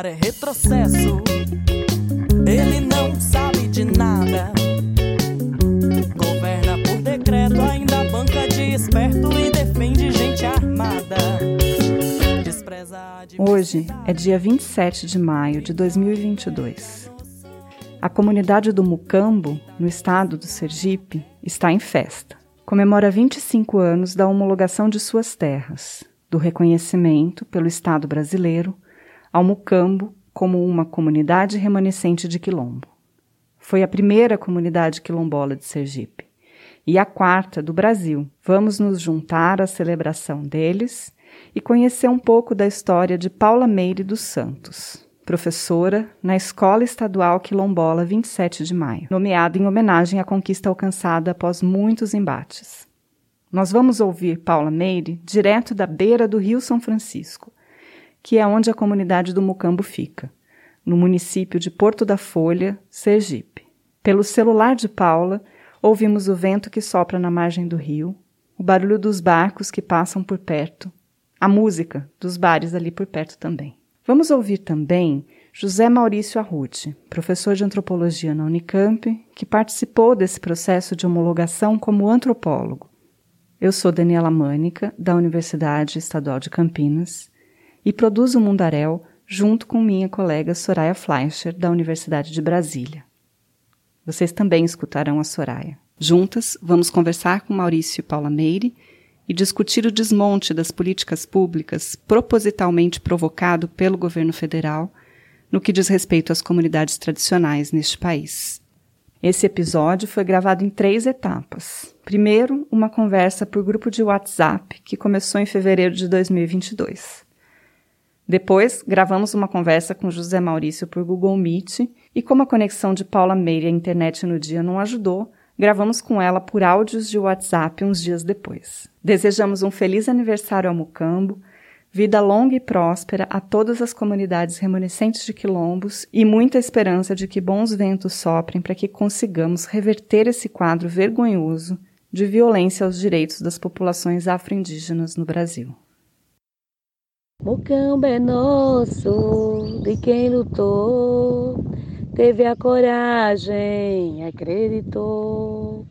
Cara é retrocesso. Ele não sabe de nada. Governa por decreto, ainda banca de esperto e defende gente armada. Hoje é dia 27 de maio de 2022. A comunidade do Mucambo, no estado do Sergipe, está em festa. Comemora 25 anos da homologação de suas terras, do reconhecimento pelo Estado brasileiro ao Mucambo como uma comunidade remanescente de quilombo. Foi a primeira comunidade quilombola de Sergipe e a quarta do Brasil. Vamos nos juntar à celebração deles e conhecer um pouco da história de Paula Meire dos Santos, professora na Escola Estadual Quilombola 27 de Maio, nomeada em homenagem à conquista alcançada após muitos embates. Nós vamos ouvir Paula Meire direto da beira do Rio São Francisco, que é onde a comunidade do Mucambo fica, no município de Porto da Folha, Sergipe. Pelo celular de Paula, ouvimos o vento que sopra na margem do rio, o barulho dos barcos que passam por perto, a música dos bares ali por perto também. Vamos ouvir também José Maurício Arruti, professor de antropologia na Unicamp, que participou desse processo de homologação como antropólogo. Eu sou Daniela Mânica, da Universidade Estadual de Campinas, e produzo o Mundaréu junto com minha colega Soraya Fleischer, da Universidade de Brasília. Vocês também escutarão a Soraya. Juntas, vamos conversar com Maurício e Paula Meire e discutir o desmonte das políticas públicas propositalmente provocado pelo governo federal no que diz respeito às comunidades tradicionais neste país. Esse episódio foi gravado em três etapas. Primeiro, uma conversa por grupo de WhatsApp que começou em fevereiro de 2022. Depois, gravamos uma conversa com José Maurício por Google Meet e, como a conexão de Paula Meire à internet no dia não ajudou, gravamos com ela por áudios de WhatsApp uns dias depois. Desejamos um feliz aniversário ao Mucambo, vida longa e próspera a todas as comunidades remanescentes de quilombos e muita esperança de que bons ventos soprem para que consigamos reverter esse quadro vergonhoso de violência aos direitos das populações afro-indígenas no Brasil. Mucamba é nosso, de quem lutou, teve a coragem, acreditou.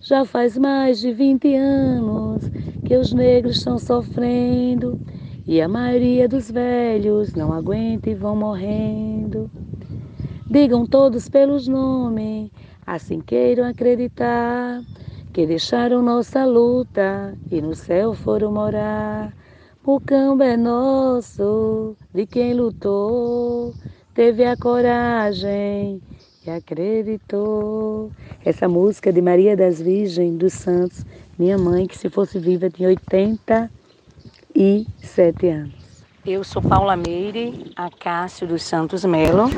Já faz mais de 20 anos que os negros estão sofrendo e a maioria dos velhos não aguenta e vão morrendo. Digam todos pelos nomes, assim queiram acreditar, que deixaram nossa luta e no céu foram morar. O campo é nosso, de quem lutou, teve a coragem e acreditou. Essa música de Maria das Virgens dos Santos, minha mãe, que se fosse viva tinha 87 anos. Eu sou Paula Meire Acácio dos Santos Melo.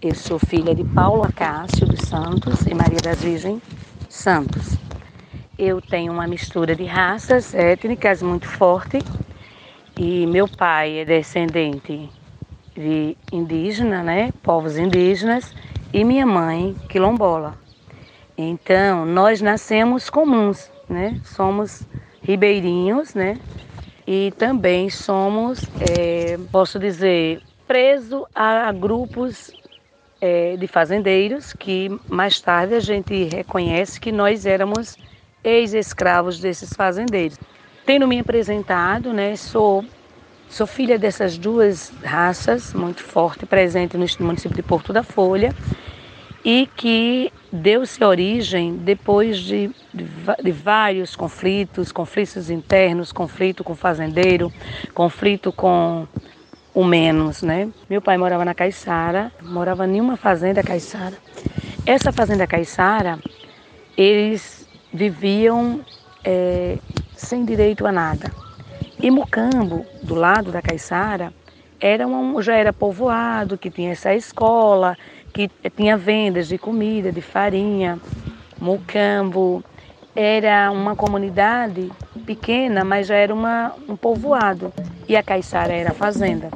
Eu sou filha de Paulo Acácio dos Santos e Maria das Virgens Santos. Eu tenho uma mistura de raças étnicas muito forte e meu pai é descendente de indígena, né, povos indígenas, e minha mãe quilombola. Então, nós nascemos comuns, né? Somos ribeirinhos, né? E também somos, é, posso dizer, preso a, grupos é, de fazendeiros que mais tarde a gente reconhece que nós éramos ex-escravos desses fazendeiros. Tendo me apresentado, né, sou, sou filha dessas duas raças, muito forte, presente no município de Porto da Folha, e que deu-se origem depois de, de, de, vários conflitos, conflitos internos, conflito com fazendeiro, conflito com o menos, né? Meu pai morava na Caiçara, morava em uma fazenda Caiçara. Essa fazenda Caiçara, eles viviam é, sem direito a nada. E Mucambo, do lado da Caiçara, era um, já era povoado, que tinha essa escola, que tinha vendas de comida, de farinha. Mucambo era uma comunidade pequena, mas já era uma, um povoado. E a Caiçara era a fazenda.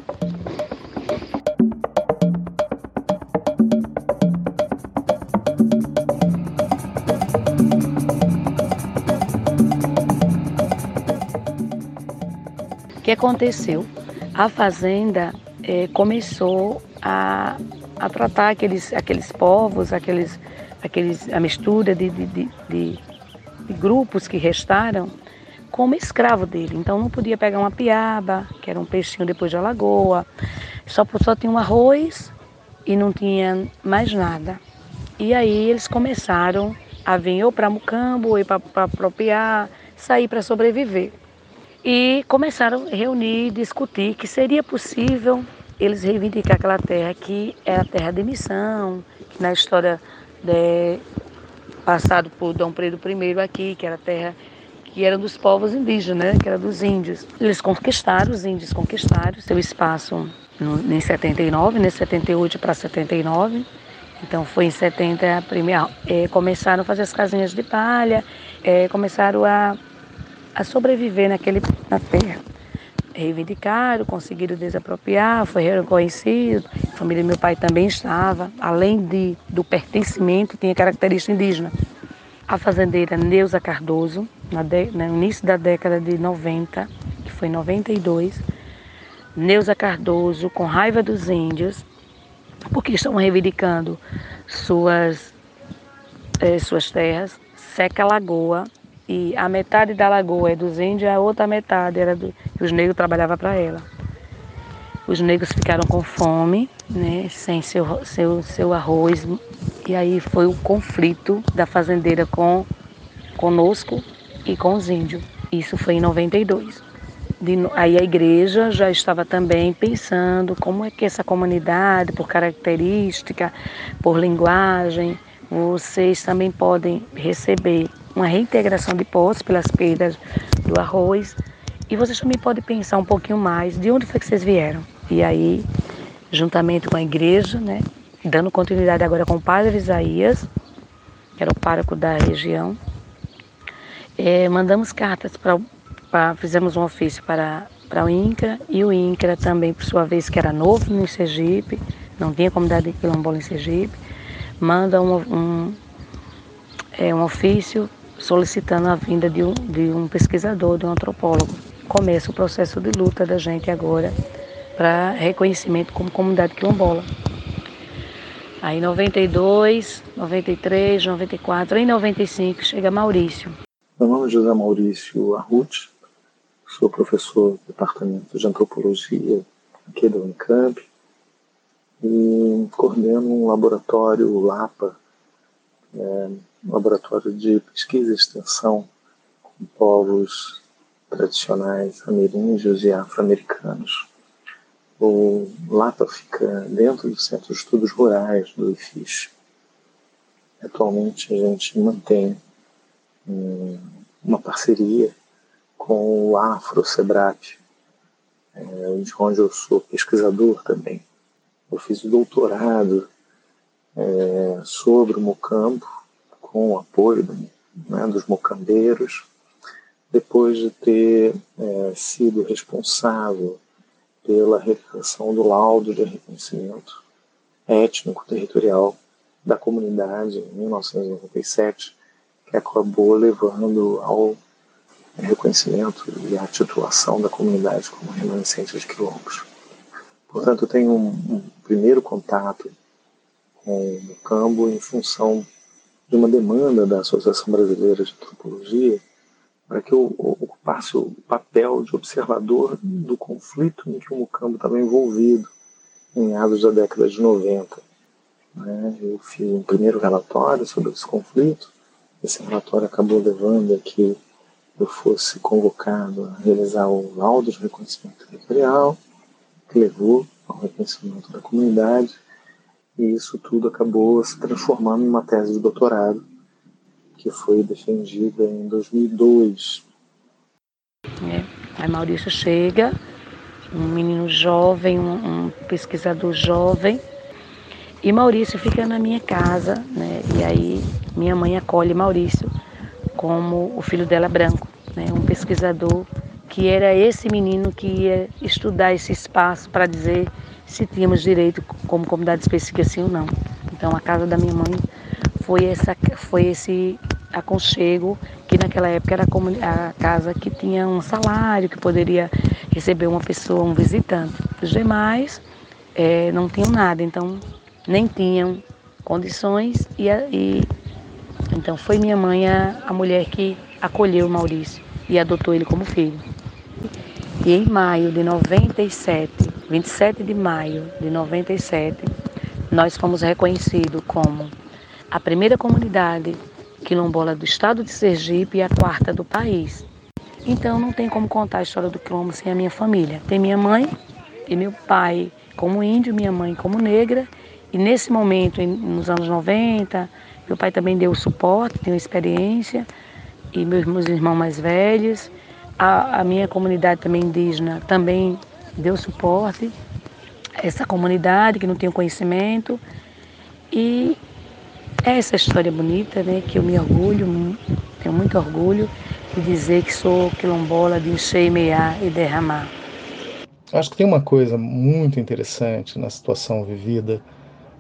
Que aconteceu? A fazenda é, começou a, a tratar aqueles, aqueles povos, aqueles, aqueles, a mistura de, de, de, de, grupos que restaram como escravo dele. Então não podia pegar uma piaba, que era um peixinho depois de alagoa, só, só tinha um arroz e não tinha mais nada. E aí eles começaram a vir ou para Mucambo, ou para apropriar, sair para sobreviver. E começaram a reunir, discutir que seria possível eles reivindicar aquela terra que é a terra de missão, que na história de, passado por Dom Pedro I aqui, que era a terra que era dos povos indígenas, né, que era dos índios. Eles conquistaram, os índios conquistaram seu espaço no, em 79, né, 78 para 79. Então foi em 70 a primeira, é, começaram a fazer as casinhas de palha, é, começaram a, a sobreviver naquele, na terra. Reivindicaram, conseguiram desapropriar, foi reconhecido. A família do meu pai também estava, além de, do pertencimento, tinha característica indígena. A fazendeira Neuza Cardoso, de, no início da década de 90, que foi 92, Neuza Cardoso, com raiva dos índios, porque estão reivindicando suas, eh, suas terras, seca a lagoa e a metade da lagoa é dos índios, a outra metade era do, os negros trabalhavam para ela. Os negros ficaram com fome, né, sem seu, seu, seu arroz, e aí foi o conflito da fazendeira com conosco e com os índios. Isso foi em 92. De, aí a igreja já estava também pensando como é que essa comunidade, por característica, por linguagem, vocês também podem receber uma reintegração de postos pelas perdas do arroz. E vocês também podem pensar um pouquinho mais de onde foi que vocês vieram. E aí, juntamente com a igreja, né, dando continuidade agora com o padre Isaías, que era o pároco da região, é, mandamos cartas para, fizemos um ofício para, para o INCRA e o INCRA também, por sua vez, que era novo no Sergipe, não tinha comunidade quilombola em Sergipe, manda um, um, é, um ofício solicitando a vinda de um, de um pesquisador, de um antropólogo. Começa o processo de luta da gente agora para reconhecimento como comunidade quilombola. Aí 92, 93, 94, em 95 chega Maurício. Meu nome é José Maurício Arruti, sou professor do Departamento de Antropologia aqui da Unicamp e coordeno um laboratório LAPA, é, laboratório de pesquisa e extensão com povos tradicionais ameríndios e afro-americanos. O LAPA fica dentro do Centro de Estudos Rurais do IFIS. Atualmente a gente mantém uma parceria com o Afro Sebrap, é, de onde eu sou pesquisador também. Eu fiz o doutorado é, sobre o mocambo, com o apoio né, dos mocambeiros, depois de ter é, sido responsável pela redação do laudo de reconhecimento étnico-territorial da comunidade em 1997, que acabou levando ao reconhecimento e à titulação da comunidade como remanescente de quilombos. Portanto, tenho um, um primeiro contato com o campo em função de uma demanda da Associação Brasileira de Antropologia para que eu ocupasse o papel de observador do conflito em que o Mucambo estava envolvido em meados da década de 90. Né? Eu fiz um primeiro relatório sobre esse conflito. Esse relatório acabou levando a que eu fosse convocado a realizar o laudo de reconhecimento territorial, que levou ao reconhecimento da comunidade, e isso tudo acabou se transformando em uma tese de doutorado que foi defendida em 2002. É. Aí Maurício chega, um menino jovem, um, um, pesquisador jovem, e Maurício fica na minha casa, né? E aí minha mãe acolhe Maurício como o filho dela branco, né? Um pesquisador que era esse menino que ia estudar esse espaço para dizer se tínhamos direito como comunidade específica sim ou não. Então a casa da minha mãe foi, essa, foi esse aconchego, que naquela época era a casa que tinha um salário, que poderia receber uma pessoa, um visitante. Os demais é, não tinham nada, então nem tinham condições e, e então foi minha mãe a, a mulher que acolheu o Maurício e adotou ele como filho. E em maio de 97, 27 de maio de 97, nós fomos reconhecidos como a primeira comunidade quilombola do estado de Sergipe e a quarta do país. Então não tem como contar a história do quilombo sem a minha família. Tem minha mãe e meu pai como índio, minha mãe como negra. E nesse momento, nos anos 90, meu pai também deu suporte, tem experiência, e meus, meus irmãos mais velhos. A, a minha comunidade também indígena também deu suporte. Essa comunidade que não tem conhecimento. E essa história bonita, né, que eu me orgulho, tenho muito orgulho de dizer que sou quilombola de encher, mear e derramar. Acho que tem uma coisa muito interessante na situação vivida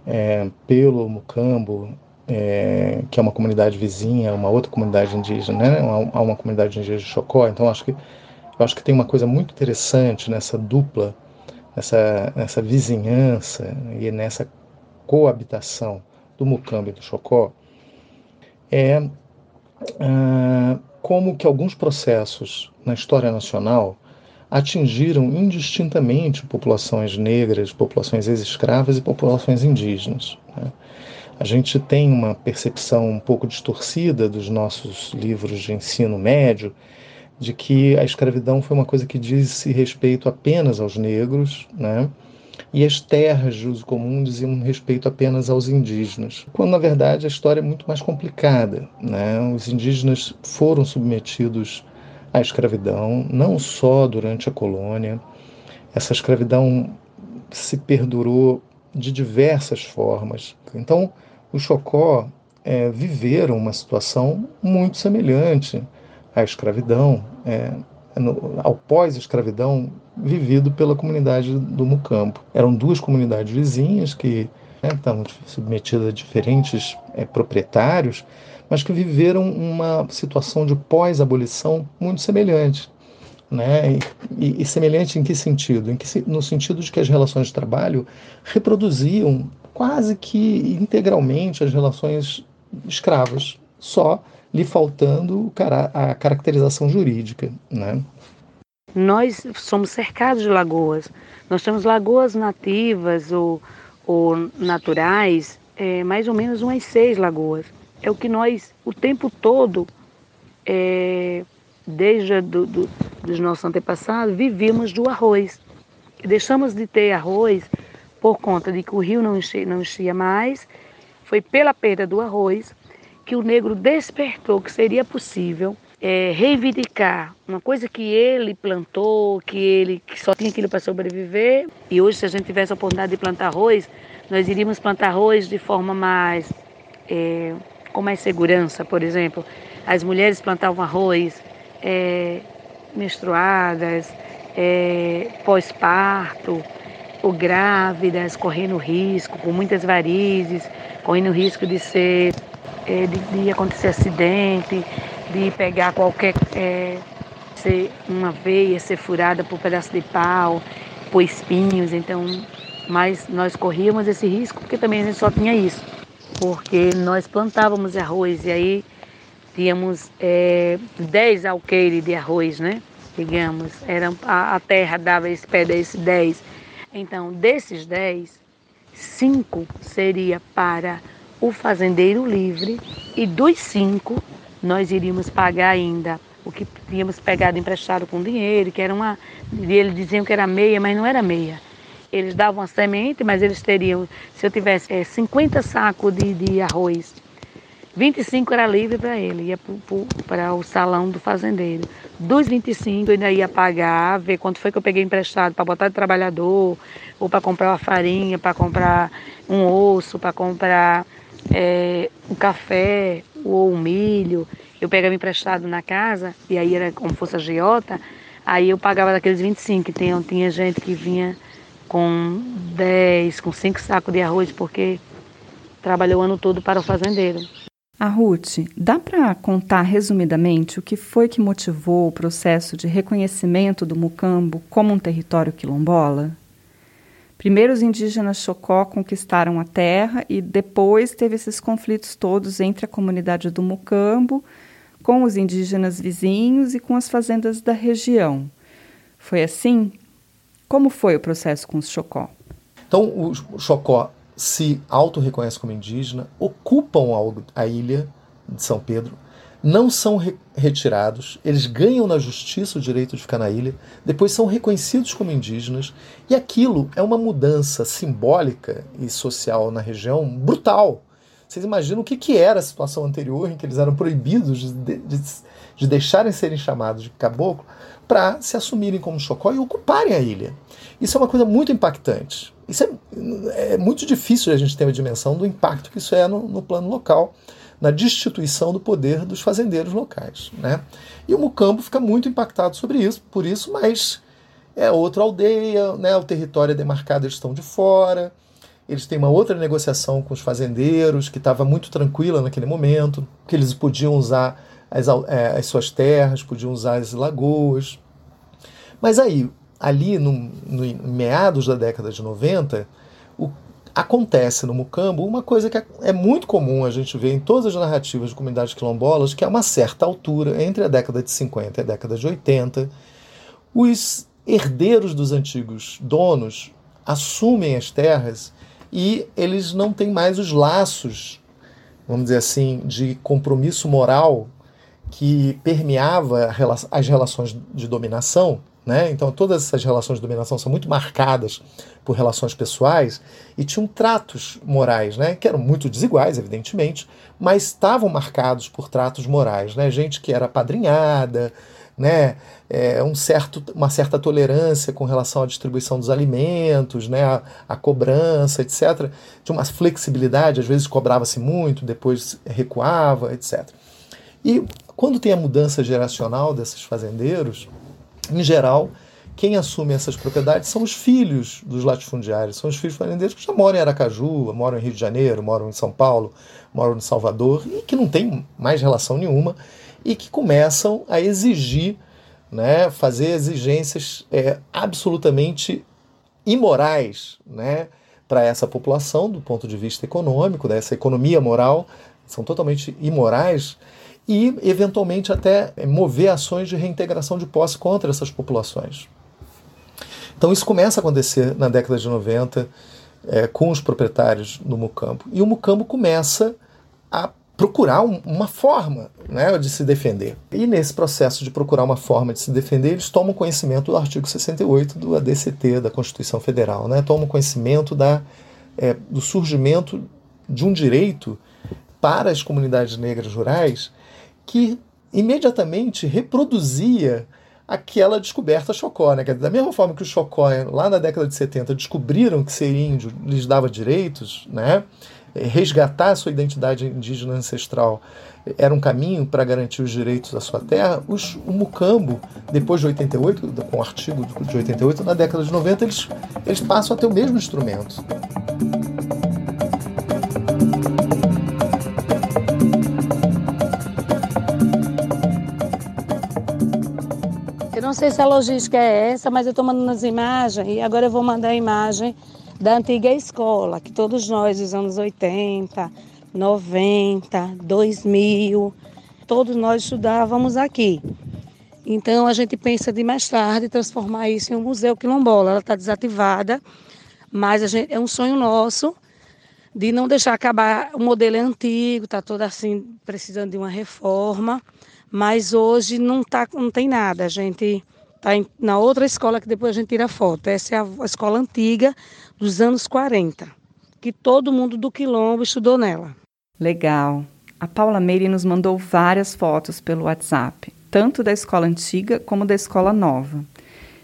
é, pelo Mucambo, é, que é uma comunidade vizinha, uma outra comunidade indígena, né? Há uma comunidade indígena de Chocó. Então acho que eu acho que tem uma coisa muito interessante nessa dupla, nessa, nessa vizinhança e nessa coabitação do Mucambo e do Chocó, é ah, como que alguns processos na história nacional atingiram indistintamente populações negras, populações ex-escravas e populações indígenas. Né? A gente tem uma percepção um pouco distorcida dos nossos livros de ensino médio de que a escravidão foi uma coisa que disse respeito apenas aos negros, né? e as terras de uso comum diziam respeito apenas aos indígenas, quando na verdade a história é muito mais complicada. Né? Os indígenas foram submetidos à escravidão, não só durante a colônia, essa escravidão se perdurou de diversas formas. Então, os Chocó é, viveram uma situação muito semelhante à escravidão, é, no, ao pós-escravidão vivido pela comunidade do Mucampo. Eram duas comunidades vizinhas que né, estavam submetidas a diferentes é, proprietários, mas que viveram uma situação de pós-abolição muito semelhante. Né? E, e, semelhante em que sentido? Em que, no sentido de que as relações de trabalho reproduziam quase que integralmente as relações escravas, só lhe faltando a caracterização jurídica. Né? Nós somos cercados de lagoas. Nós temos lagoas nativas ou, ou naturais, é, mais ou menos umas seis lagoas. É o que nós, o tempo todo, é, desde do, do, dos nossos antepassados, vivíamos do arroz. Deixamos de ter arroz por conta de que o rio não enchia, não enchia mais. Foi pela perda do arroz que o negro despertou que seria possível é, reivindicar uma coisa que ele plantou, que ele que só tinha aquilo para sobreviver. E hoje, se a gente tivesse a oportunidade de plantar arroz, nós iríamos plantar arroz de forma mais. É, com mais segurança, por exemplo. As mulheres plantavam arroz é, menstruadas, é, pós-parto, ou grávidas, correndo risco, com muitas varizes, correndo risco de ser, é, de, de, acontecer acidente, de pegar qualquer, é, ser uma veia, ser furada por um pedaço de pau, por espinhos, então, mas nós corríamos esse risco porque também a gente só tinha isso, porque nós plantávamos arroz e aí tínhamos é, 10 alqueires de arroz, né? Digamos, era, a, a terra dava esse pé desse 10 então, desses 10, 5 seria para o fazendeiro livre e dos 5 nós iríamos pagar ainda o que tínhamos pegado emprestado com dinheiro, que era uma. Eles diziam que era meia, mas não era meia. Eles davam a semente, mas eles teriam, se eu tivesse é, 50 sacos de, de arroz 25 era livre para ele, ia para o salão do fazendeiro. Dos 25 eu ainda ia pagar, ver quanto foi que eu peguei emprestado para botar de trabalhador, ou para comprar uma farinha, para comprar um osso, para comprar é, um café ou um milho. Eu pegava emprestado na casa, e aí era como fosse a giota, aí eu pagava daqueles 25. Tinha, tinha gente que vinha com 10, com 5 sacos de arroz, porque trabalhou o ano todo para o fazendeiro. A Ruth, dá para contar resumidamente o que foi que motivou o processo de reconhecimento do Mucambo como um território quilombola? Primeiro os indígenas Chocó conquistaram a terra e depois teve esses conflitos todos entre a comunidade do Mucambo, com os indígenas vizinhos e com as fazendas da região. Foi assim? Como foi o processo com os Chocó? Então, o Chocó se auto-reconhece como indígena, ocupam a ilha de São Pedro, não são re retirados, eles ganham na justiça o direito de ficar na ilha, depois são reconhecidos como indígenas, e aquilo é uma mudança simbólica e social na região brutal. Vocês imaginam o que, que era a situação anterior em que eles eram proibidos de, de, de deixarem serem chamados de caboclo para se assumirem como chocó e ocuparem a ilha. Isso é uma coisa muito impactante. Isso é, é muito difícil a gente ter uma dimensão do impacto que isso é no, no plano local na destituição do poder dos fazendeiros locais. Né? E o Mucambo fica muito impactado sobre isso, por isso, mas é outra aldeia, né? o território é demarcado, eles estão de fora, eles têm uma outra negociação com os fazendeiros, que estava muito tranquila naquele momento, que eles podiam usar as, é, as suas terras, podiam usar as lagoas. Mas aí, ali no, no meados da década de 90, o acontece no Mucambo uma coisa que é, é muito comum a gente ver em todas as narrativas de comunidades quilombolas, que a uma certa altura, entre a década de 50 e a década de 80, os herdeiros dos antigos donos assumem as terras e eles não têm mais os laços, vamos dizer assim, de compromisso moral que permeava as relações de dominação né? Então, todas essas relações de dominação são muito marcadas por relações pessoais e tinham tratos morais, né? que eram muito desiguais, evidentemente, mas estavam marcados por tratos morais. Né? Gente que era padrinhada, né? É, um certo, uma certa tolerância com relação à distribuição dos alimentos, né? a, a cobrança, etc. Tinha uma flexibilidade, às vezes cobrava-se muito, depois recuava, etc. E quando tem a mudança geracional desses fazendeiros, em geral, quem assume essas propriedades são os filhos dos latifundiários, são os filhos fazendeiros que já moram em Aracaju, moram em Rio de Janeiro, moram em São Paulo, moram em Salvador e que não têm mais relação nenhuma e que começam a exigir, né, fazer exigências é, absolutamente imorais, né, para essa população do ponto de vista econômico, dessa economia moral, são totalmente imorais e, eventualmente, até mover ações de reintegração de posse contra essas populações. Então, isso começa a acontecer na década de 90 é, com os proprietários no Mucambo. E o Mucambo começa a procurar um, uma forma né, de se defender. E nesse processo de procurar uma forma de se defender, eles tomam conhecimento do artigo 68 do ADCT, da Constituição Federal, né? tomam conhecimento da, é, do surgimento de um direito para as comunidades negras rurais que imediatamente reproduzia aquela descoberta Chocó. Né? Da mesma forma que os Chocó, lá na década de 70, descobriram que ser índio lhes dava direitos, né? resgatar a sua identidade indígena ancestral era um caminho para garantir os direitos da sua terra, os, o Mucambo, depois de 88, com o artigo de 88, na década de 90, eles, eles passam a ter o mesmo instrumento. Não sei se a logística é essa, mas eu estou mandando as imagens e agora eu vou mandar a imagem da antiga escola, que todos nós dos anos 80, 90, 2000, todos nós estudávamos aqui. Então a gente pensa de mais tarde transformar isso em um museu quilombola. Ela está desativada, mas gente, é um sonho nosso de não deixar acabar. O modelo é antigo, está todo assim precisando de uma reforma mas hoje não, tá, não tem nada. A gente está na outra escola que depois a gente tira foto. Essa é a escola antiga dos anos 40, que todo mundo do Quilombo estudou nela. Legal. A Paula Meire nos mandou várias fotos pelo WhatsApp, tanto da escola antiga como da escola nova.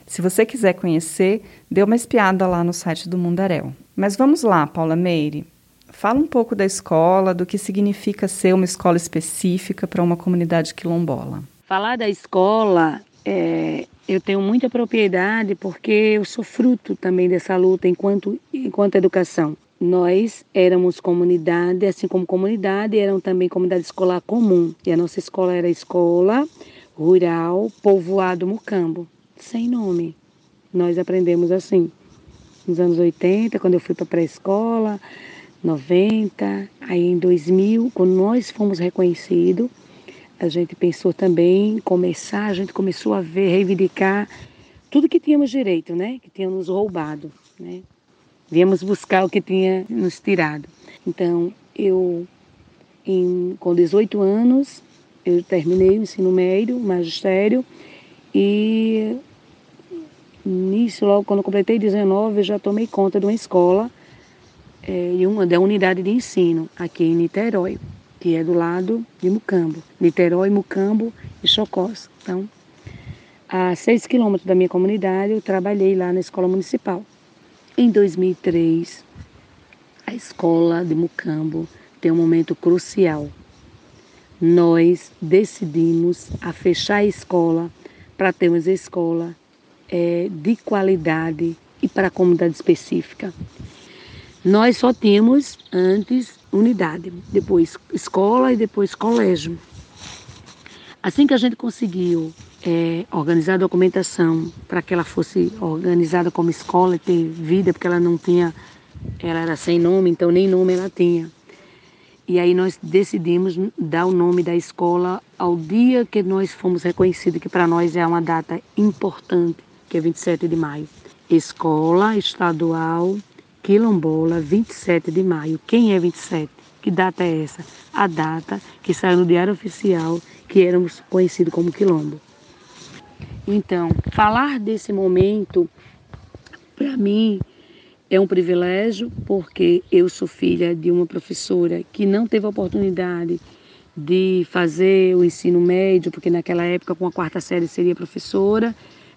Se você quiser conhecer, dê uma espiada lá no site do Mundaréu. Mas vamos lá, Paula Meire. Fala um pouco da escola, do que significa ser uma escola específica para uma comunidade quilombola. Falar da escola, é, eu tenho muita propriedade porque eu sou fruto também dessa luta enquanto, enquanto educação. Nós éramos comunidade, assim como comunidade, eram também comunidade escolar comum. E a nossa escola era a escola rural povoado Mucambo, sem nome. Nós aprendemos assim. nos anos 80, quando eu fui para pré-escola, 90, aí em 2000, quando nós fomos reconhecidos, a gente pensou também em começar, a gente começou a ver, reivindicar tudo que tínhamos direito, né? Que tinham nos roubado, né? Viemos buscar o que tinha nos tirado. Então, eu, em, com 18 anos, eu terminei o ensino médio, magistério, e nisso, logo quando completei 19, eu já tomei conta de uma escola é, e uma da unidade de ensino aqui em Niterói, que é do lado de Mucambo. Niterói, Mucambo e Chocós. Então, a seis quilômetros da minha comunidade, eu trabalhei lá na escola municipal. Em 2003, a escola de Mucambo tem um momento crucial. Nós decidimos a fechar a escola para termos escola é, de qualidade e para a comunidade específica. Nós só tínhamos antes unidade, depois escola e depois colégio. Assim que a gente conseguiu é, organizar a documentação para que ela fosse organizada como escola e ter vida, porque ela não tinha, ela era sem nome, então nem nome ela tinha. E aí nós decidimos dar o nome da escola ao dia que nós fomos reconhecidos, que para nós é uma data importante, que é 27 de maio. Escola Estadual Quilombola, 27 de maio. Quem é 27? Que data é essa? A data que saiu no Diário Oficial que éramos conhecidos como Quilombo. Então, falar desse momento, para mim, é um privilégio, porque eu sou filha de uma professora que não teve oportunidade de fazer o ensino médio, porque naquela época, com a quarta série, seria professora.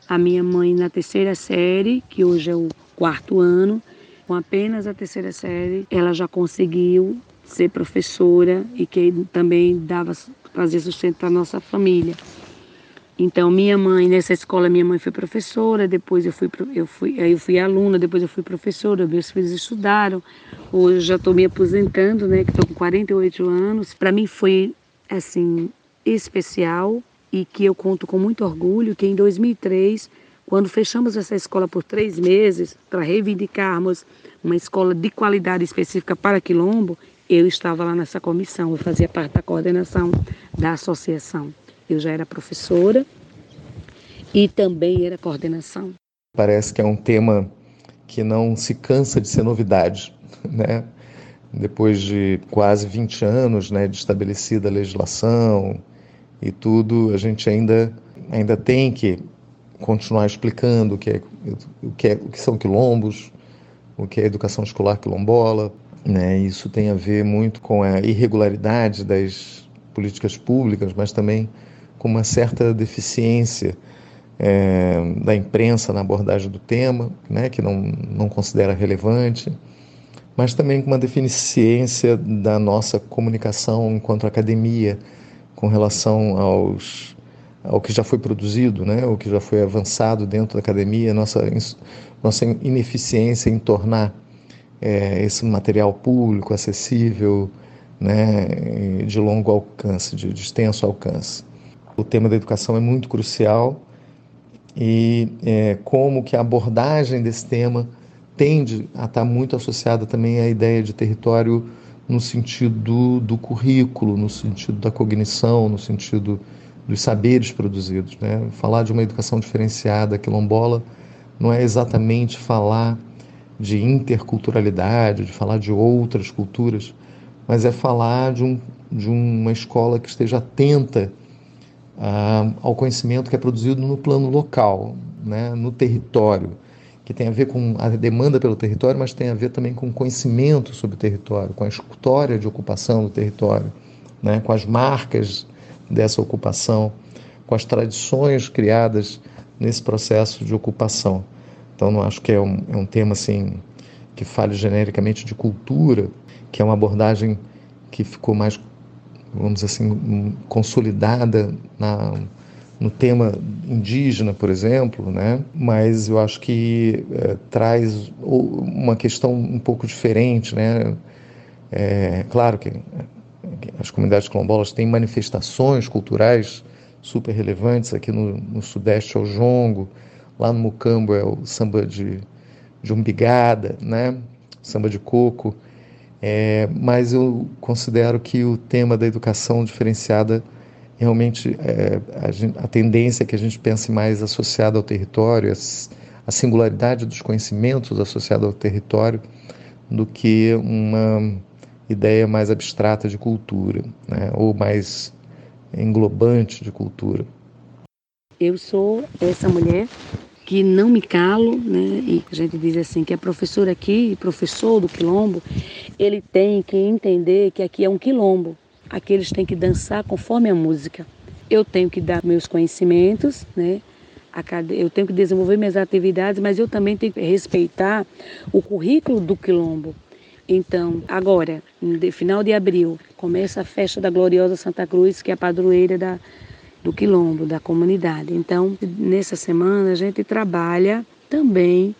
A minha mãe, na terceira série, que hoje é o quarto ano, com apenas a terceira série, ela já conseguiu ser professora e que também dava fazer sustento para nossa família. Então, minha mãe, nessa escola, minha mãe foi professora, depois eu fui, eu fui, aí eu fui aluna, depois eu fui professora, meus filhos estudaram. Hoje já estou me aposentando, né, que estou com 48 anos. Para mim foi, assim, especial e que eu conto com muito orgulho que em 2003 quando fechamos essa escola por três meses para reivindicarmos uma escola de qualidade específica para Quilombo, eu estava lá nessa comissão, eu fazia parte da coordenação da associação. Eu já era professora e também era coordenação. Parece que é um tema que não se cansa de ser novidade, né? Depois de quase 20 anos né, de estabelecida a legislação e tudo, a gente ainda, ainda tem que continuar explicando o que, é, o, que é, o que são quilombos, o que é educação escolar quilombola. Né? Isso tem a ver muito com a irregularidade das políticas públicas, mas também com uma certa deficiência é, da imprensa na abordagem do tema, né? que não, não considera relevante, mas também com uma deficiência da nossa comunicação enquanto academia com relação aos ao que já foi produzido, né, o que já foi avançado dentro da academia, nossa, nossa ineficiência em tornar é, esse material público acessível, né, de longo alcance, de, de extenso alcance. O tema da educação é muito crucial e é, como que a abordagem desse tema tende a estar muito associada também à ideia de território no sentido do, do currículo, no sentido da cognição, no sentido dos saberes produzidos. Né? Falar de uma educação diferenciada quilombola não é exatamente falar de interculturalidade, de falar de outras culturas, mas é falar de, um, de uma escola que esteja atenta ah, ao conhecimento que é produzido no plano local, né? no território, que tem a ver com a demanda pelo território, mas tem a ver também com conhecimento sobre o território, com a história de ocupação do território, né? com as marcas dessa ocupação, com as tradições criadas nesse processo de ocupação. Então, não acho que é um, é um tema assim que fale genericamente de cultura, que é uma abordagem que ficou mais, vamos assim, consolidada na, no tema indígena, por exemplo, né? mas eu acho que é, traz uma questão um pouco diferente. Né? É, claro que as comunidades quilombolas têm manifestações culturais super relevantes. Aqui no, no Sudeste é o jongo, lá no Mucambo é o samba de, de umbigada, né? samba de coco, é, mas eu considero que o tema da educação diferenciada realmente é, a, a, tendência é que a gente pense mais associado ao território, a singularidade dos conhecimentos associados ao território, do que uma ideia mais abstrata de cultura, né? ou mais englobante de cultura. Eu sou essa mulher que não me calo, né? E a gente diz assim que a professora aqui, professor do quilombo, ele tem que entender que aqui é um quilombo. Aqui eles têm que dançar conforme a música. Eu tenho que dar meus conhecimentos, né? Eu tenho que desenvolver minhas atividades, mas eu também tenho que respeitar o currículo do quilombo. Então, agora, no final de abril, começa a festa da gloriosa Santa Cruz, que é a padroeira da, do quilombo, da comunidade. Então, nessa semana a gente trabalha também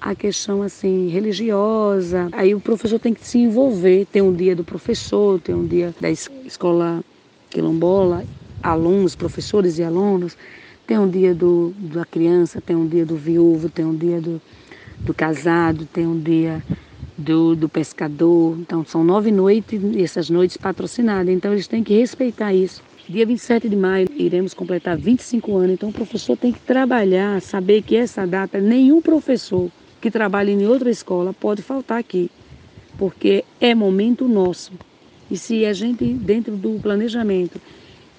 a questão assim religiosa. Aí o professor tem que se envolver. Tem um dia do professor, tem um dia da escola quilombola, alunos, professores e alunos. Tem um dia do, da criança, tem um dia do viúvo, tem um dia do, do casado, tem um dia do, do pescador. Então são nove noites, essas noites patrocinadas. Então eles têm que respeitar isso. Dia 27 de maio iremos completar 25 anos, então o professor tem que trabalhar, saber que essa data nenhum professor que trabalha em outra escola pode faltar aqui, porque é momento nosso. E se a gente, dentro do planejamento,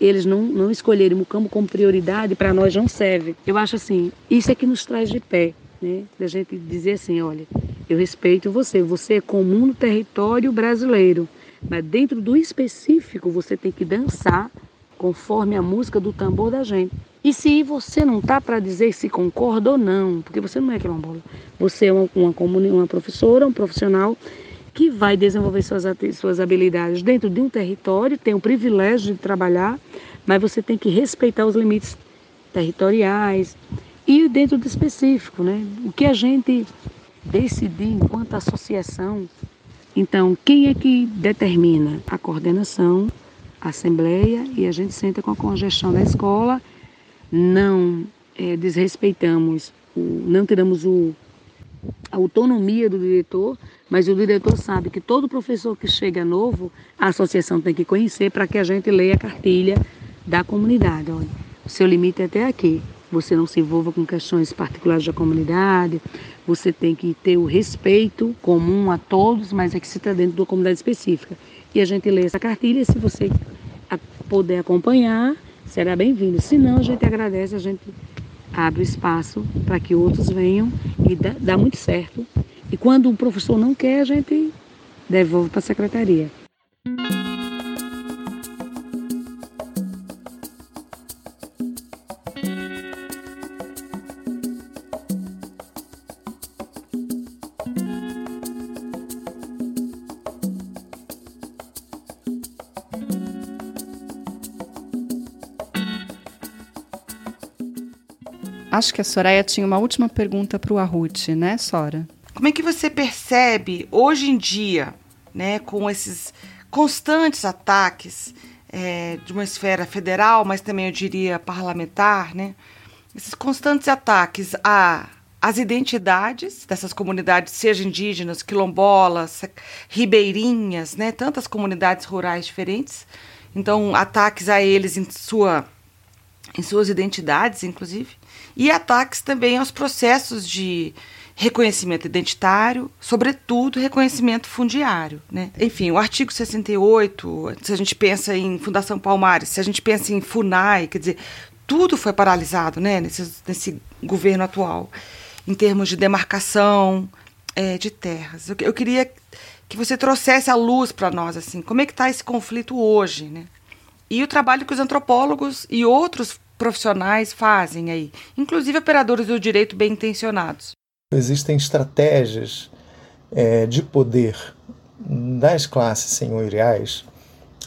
eles não, não escolherem o campo como prioridade, para nós não serve. Eu acho assim, isso é que nos traz de pé, né? Da gente dizer assim, olha, eu respeito você, você é comum no território brasileiro, mas dentro do específico você tem que dançar conforme a música do tambor da gente. E se você não tá para dizer se concorda ou não, porque você não é quilombola, você é uma, uma, uma professora, um profissional que vai desenvolver suas, suas habilidades dentro de um território, tem o privilégio de trabalhar, mas você tem que respeitar os limites territoriais e dentro do específico, né? O que a gente decidir enquanto associação. Então, quem é que determina a coordenação assembleia e a gente senta com a congestão da escola, não é, desrespeitamos, o, não tiramos o, a autonomia do diretor, mas o diretor sabe que todo professor que chega novo, a associação tem que conhecer para que a gente leia a cartilha da comunidade. Olha, o seu limite é até aqui. Você não se envolva com questões particulares da comunidade, você tem que ter o respeito comum a todos, mas é que se está dentro de uma comunidade específica e a gente lê essa cartilha. Se você puder acompanhar, será bem-vindo. Se não, a gente agradece, a gente abre espaço para que outros venham e dá, dá muito certo. E quando o professor não quer, a gente devolve para a secretaria. Acho que a Soraya tinha uma última pergunta para o Arrute, né, Sora? Como é que você percebe hoje em dia, né, com esses constantes ataques é, de uma esfera federal, mas também eu diria parlamentar, né, esses constantes ataques a as identidades dessas comunidades, seja indígenas, quilombolas, ribeirinhas, né, tantas comunidades rurais diferentes. Então, ataques a eles em sua em suas identidades, inclusive, e ataques também aos processos de reconhecimento identitário, sobretudo reconhecimento fundiário. Né? Enfim, o artigo 68, se a gente pensa em Fundação Palmares, se a gente pensa em FUNAI, quer dizer, tudo foi paralisado né, nesse, nesse governo atual, em termos de demarcação é, de terras. Eu, eu queria que você trouxesse a luz para nós, assim, como é que está esse conflito hoje, né? E o trabalho que os antropólogos e outros profissionais fazem aí, inclusive operadores do direito bem intencionados? Existem estratégias é, de poder das classes senhoriais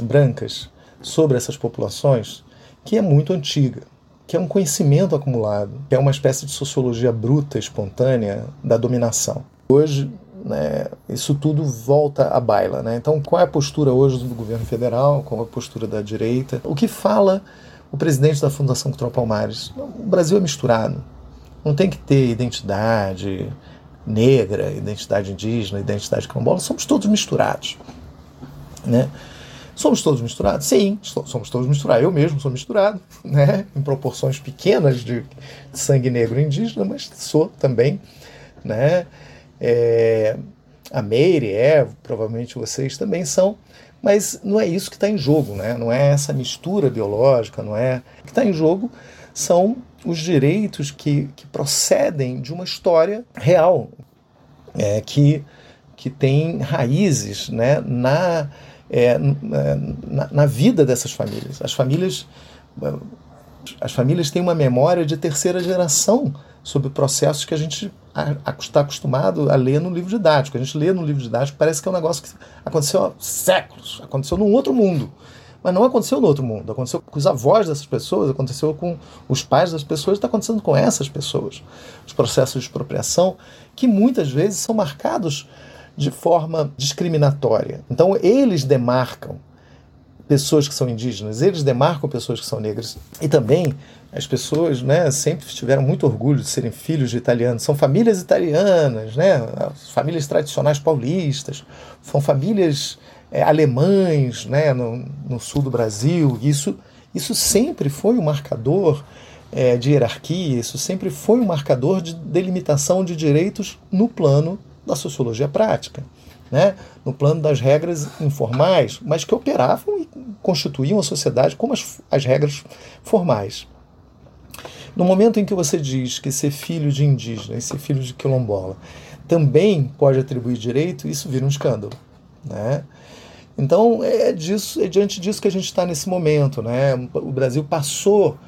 brancas sobre essas populações que é muito antiga, que é um conhecimento acumulado, que é uma espécie de sociologia bruta, espontânea da dominação. Hoje, né, isso tudo volta à baila. Né? Então, qual é a postura hoje do governo federal? Qual é a postura da direita? O que fala o presidente da Fundação Cultural Palmares. O Brasil é misturado. Não tem que ter identidade, negra, identidade indígena, identidade quilombola, somos todos misturados. Né? Somos todos misturados? Sim, somos todos misturados. Eu mesmo sou misturado, né? em proporções pequenas de sangue negro indígena, mas sou também. Né? É, a Meire é, provavelmente vocês também são, mas não é isso que está em jogo, né? não é essa mistura biológica, não é. O que está em jogo são os direitos que, que procedem de uma história real, é, que, que tem raízes né, na, é, na, na, vida dessas famílias. As famílias. As famílias têm uma memória de terceira geração sobre processos que a gente está acostumado a ler no livro didático. A gente lê no livro didático, parece que é um negócio que aconteceu há séculos, aconteceu num outro mundo. Mas não aconteceu no outro mundo. Aconteceu com os avós dessas pessoas, aconteceu com os pais das pessoas, está acontecendo com essas pessoas. Os processos de expropriação, que muitas vezes são marcados de forma discriminatória. Então, eles demarcam pessoas que são indígenas, eles demarcam pessoas que são negras. E também as pessoas né, sempre tiveram muito orgulho de serem filhos de italianos. São famílias italianas, né, famílias tradicionais paulistas, são famílias é, alemães né, no, no, sul do Brasil. Isso, isso sempre foi um marcador é, de hierarquia, isso sempre foi um marcador de delimitação de direitos no plano da sociologia prática, né, no plano das regras informais, mas que operavam e constituíam a sociedade como as, as regras formais. No momento em que você diz que ser filho de indígena ser filho de quilombola também pode atribuir direito, isso vira um escândalo. Né? Então é, disso, é diante disso que a gente está nesse momento. Né? O Brasil passou,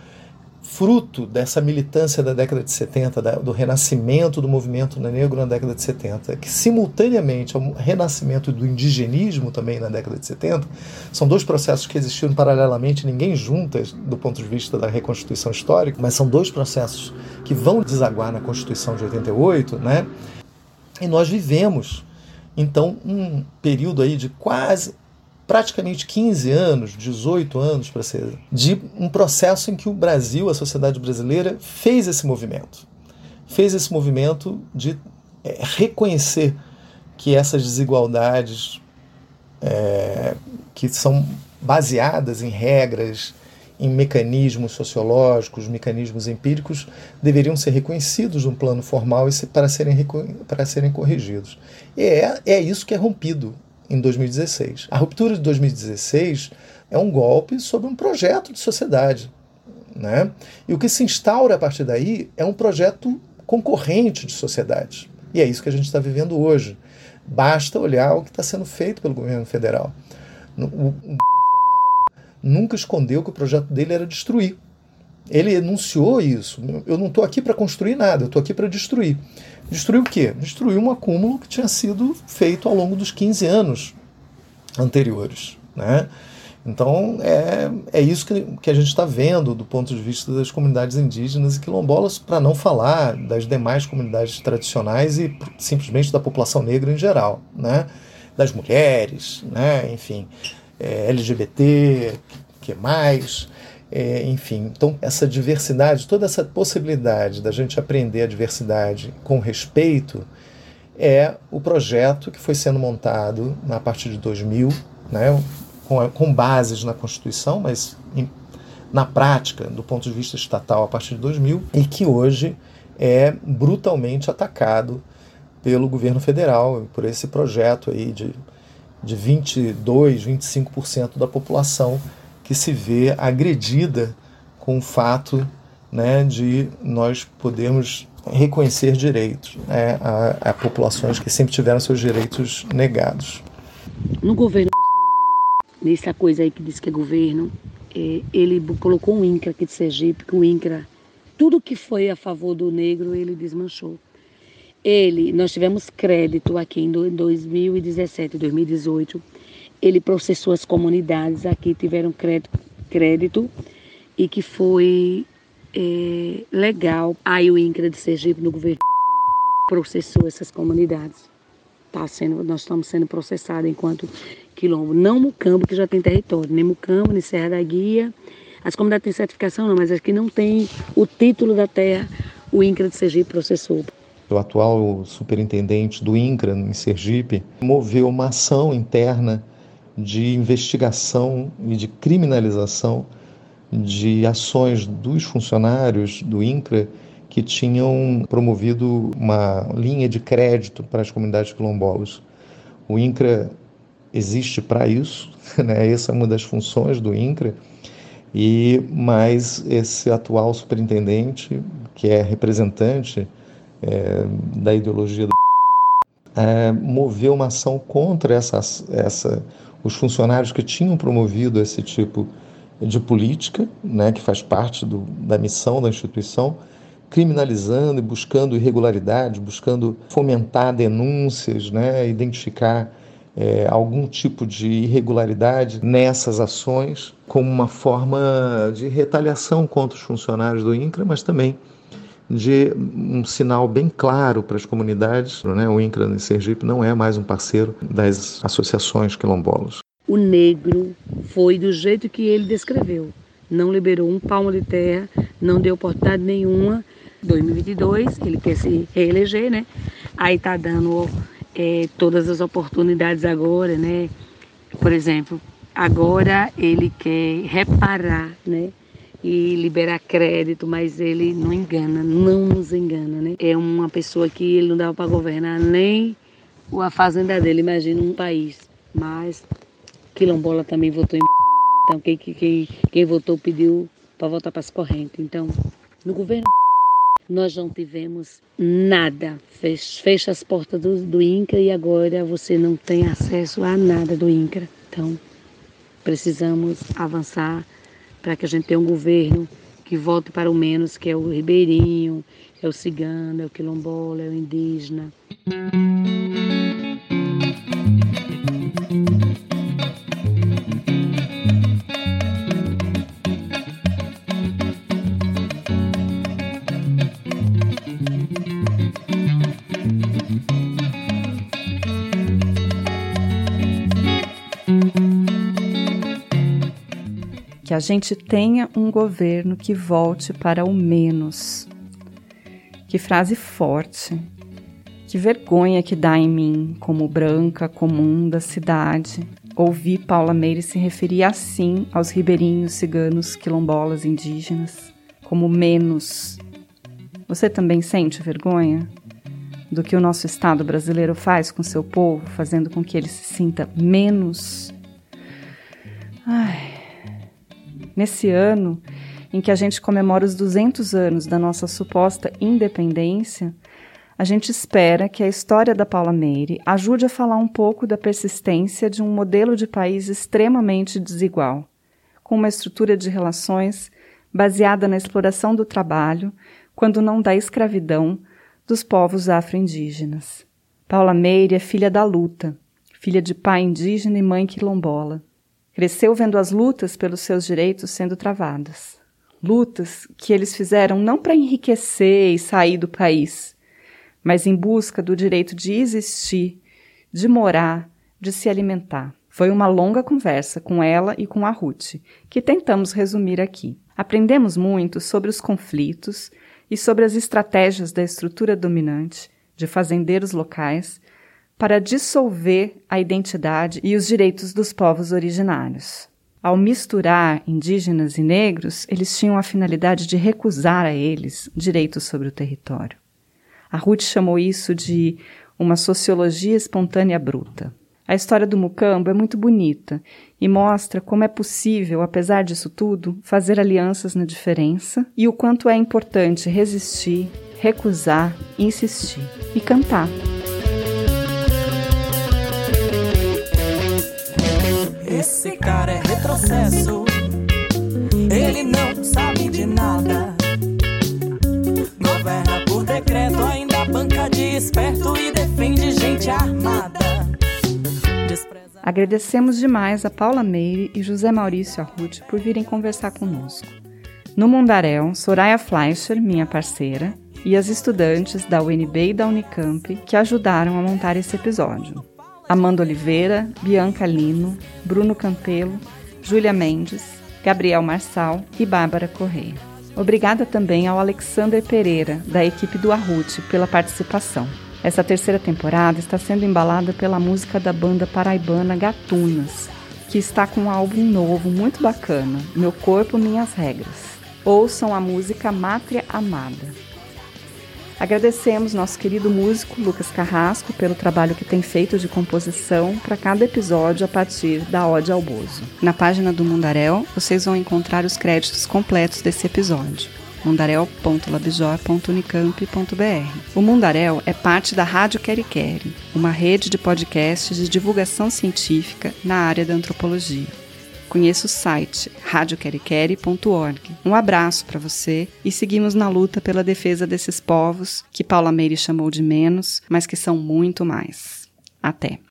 fruto dessa militância da década de 70, da, do renascimento do movimento negro na década de 70, que simultaneamente ao renascimento do indigenismo também na década de 70, são dois processos que existiram paralelamente, ninguém juntas do ponto de vista da reconstituição histórica, mas são dois processos que vão desaguar na Constituição de 88, né? E nós vivemos então, um período aí de quase praticamente 15 anos, 18 anos para ser, de um processo em que o Brasil, a sociedade brasileira, fez esse movimento. Fez esse movimento de é, reconhecer que essas desigualdades é, que são baseadas em regras, em mecanismos sociológicos, mecanismos empíricos, deveriam ser reconhecidos no plano formal e para serem, para serem corrigidos. E é, é isso que é rompido em 2016. A ruptura de 2016 é um golpe sobre um projeto de sociedade. Né? E o que se instaura a partir daí é um projeto concorrente de sociedade. E é isso que a gente está vivendo hoje. Basta olhar o que está sendo feito pelo governo federal. O, o nunca escondeu que o projeto dele era destruir. Ele enunciou isso. Eu não estou aqui para construir nada, eu estou aqui para destruir. Destruir o quê? Destruir um acúmulo que tinha sido feito ao longo dos 15 anos anteriores. Né? Então, é, é isso que, que a gente está vendo do ponto de vista das comunidades indígenas e quilombolas, para não falar das demais comunidades tradicionais e simplesmente da população negra em geral, né? das mulheres, né? enfim é, LGBT, que mais, é, enfim. Então, essa diversidade, toda essa possibilidade da gente aprender a diversidade com respeito é o projeto que foi sendo montado a partir de 2000, né, com, com bases na Constituição, mas em, na prática, do ponto de vista estatal, a partir de 2000, e que hoje é brutalmente atacado pelo governo federal, por esse projeto aí de de 22, 25% da população que se vê agredida com o fato né, de nós podermos reconhecer direitos né, a, a, populações que sempre tiveram seus direitos negados. No governo nessa coisa aí que diz que é governo, é, ele colocou um INCRA aqui de Sergipe, que o INCRA, tudo que foi a favor do negro, ele desmanchou. Ele, nós tivemos crédito aqui em 2017, 2018. Ele processou as comunidades aqui, tiveram crédito, crédito e que foi é, legal. Aí o INCRA de Sergipe, no governo processou essas comunidades. Tá sendo, nós estamos sendo processados enquanto quilombo. Não Mucambo, que já tem território, nem Mucambo, nem Serra da Guia. As comunidades têm certificação, não, mas as que não têm o título da terra, o INCRA de Sergipe processou o atual superintendente do INCRA em Sergipe, moveu uma ação interna de investigação e de criminalização de ações dos funcionários do INCRA que tinham promovido uma linha de crédito para as comunidades quilombolas. O INCRA existe para isso, né? essa é uma das funções do INCRA, e mais esse atual superintendente, que é representante é, da ideologia do é, moveu uma ação contra essa, essa, os funcionários que tinham promovido esse tipo de política, né, que faz parte do, da missão da instituição, criminalizando e buscando irregularidades, buscando fomentar denúncias, né, identificar é, algum tipo de irregularidade nessas ações, como uma forma de retaliação contra os funcionários do INCRA, mas também de um sinal bem claro para as comunidades. Né? O INCRA em Sergipe não é mais um parceiro das associações quilombolas. O negro foi do jeito que ele descreveu. Não liberou um palmo de terra, não deu oportunidade nenhuma. 2022, ele quer se reeleger, né? Aí está dando é, todas as oportunidades agora, né? Por exemplo, agora ele quer reparar, né? E liberar crédito, mas ele não engana, não nos engana, né? É uma pessoa que ele não dava para governar nem a fazenda dele, imagina um país. Mas Quilombola também votou em Bolsonaro, então quem, quem, quem votou pediu para votar para as correntes. Então, no governo nós não tivemos nada. Fecha, fecha as portas do, do INCRA e agora você não tem acesso a nada do INCRA. Então, precisamos avançar para que a gente tenha um governo que volte para o menos, que é o ribeirinho, é o cigano, é o quilombola, é o indígena. A gente tenha um governo que volte para o menos. Que frase forte. Que vergonha que dá em mim, como branca comum da cidade, ouvir Paula Meire se referir assim aos ribeirinhos, ciganos, quilombolas, indígenas, como menos. Você também sente vergonha do que o nosso Estado brasileiro faz com seu povo, fazendo com que ele se sinta menos? Ai, nesse ano em que a gente comemora os 200 anos da nossa suposta independência, a gente espera que a história da Paula Meire ajude a falar um pouco da persistência de um modelo de país extremamente desigual, com uma estrutura de relações baseada na exploração do trabalho, quando não da escravidão, dos povos afro-indígenas. Paula Meire é filha da luta, filha de pai indígena e mãe quilombola. Cresceu vendo as lutas pelos seus direitos sendo travadas. Lutas que eles fizeram não para enriquecer e sair do país, mas em busca do direito de existir, de morar, de se alimentar. Foi uma longa conversa com ela e com a Ruth, que tentamos resumir aqui. Aprendemos muito sobre os conflitos e sobre as estratégias da estrutura dominante de fazendeiros locais para dissolver a identidade e os direitos dos povos originários. Ao misturar indígenas e negros, eles tinham a finalidade de recusar a eles direitos sobre o território. A Ruth chamou isso de uma sociologia espontânea bruta. A história do Mucambo é muito bonita e mostra como é possível, apesar disso tudo, fazer alianças na diferença e o quanto é importante resistir, recusar, insistir e cantar. Esse cara é retrocesso. Ele não sabe de nada. Governa por decreto, ainda banca de esperto e defende gente armada. Despreza... Agradecemos demais a Paula Meire e José Maurício Arruti por virem conversar conosco. No Mundaréu, Soraya Fleischer, minha parceira, e as estudantes da UNB e da Unicamp que ajudaram a montar esse episódio. Amanda Oliveira, Bianca Lino, Bruno Campelo, Júlia Mendes, Gabriel Marçal e Bárbara Correia. Obrigada também ao Alexander Pereira, da equipe do Arrute, pela participação. Essa terceira temporada está sendo embalada pela música da banda paraibana Gatunas, que está com um álbum novo muito bacana, Meu Corpo, Minhas Regras. Ouçam a música Mátria Amada. Agradecemos nosso querido músico Lucas Carrasco pelo trabalho que tem feito de composição para cada episódio a partir da Ode ao Bozo. Na página do Mundarel, vocês vão encontrar os créditos completos desse episódio mundarel.labjor.unicamp.br. O Mundarel é parte da Rádio Queri uma rede de podcasts de divulgação científica na área da antropologia. Conheça o site radioqueriqueri.org. Um abraço para você e seguimos na luta pela defesa desses povos que Paula Meire chamou de menos, mas que são muito mais. Até!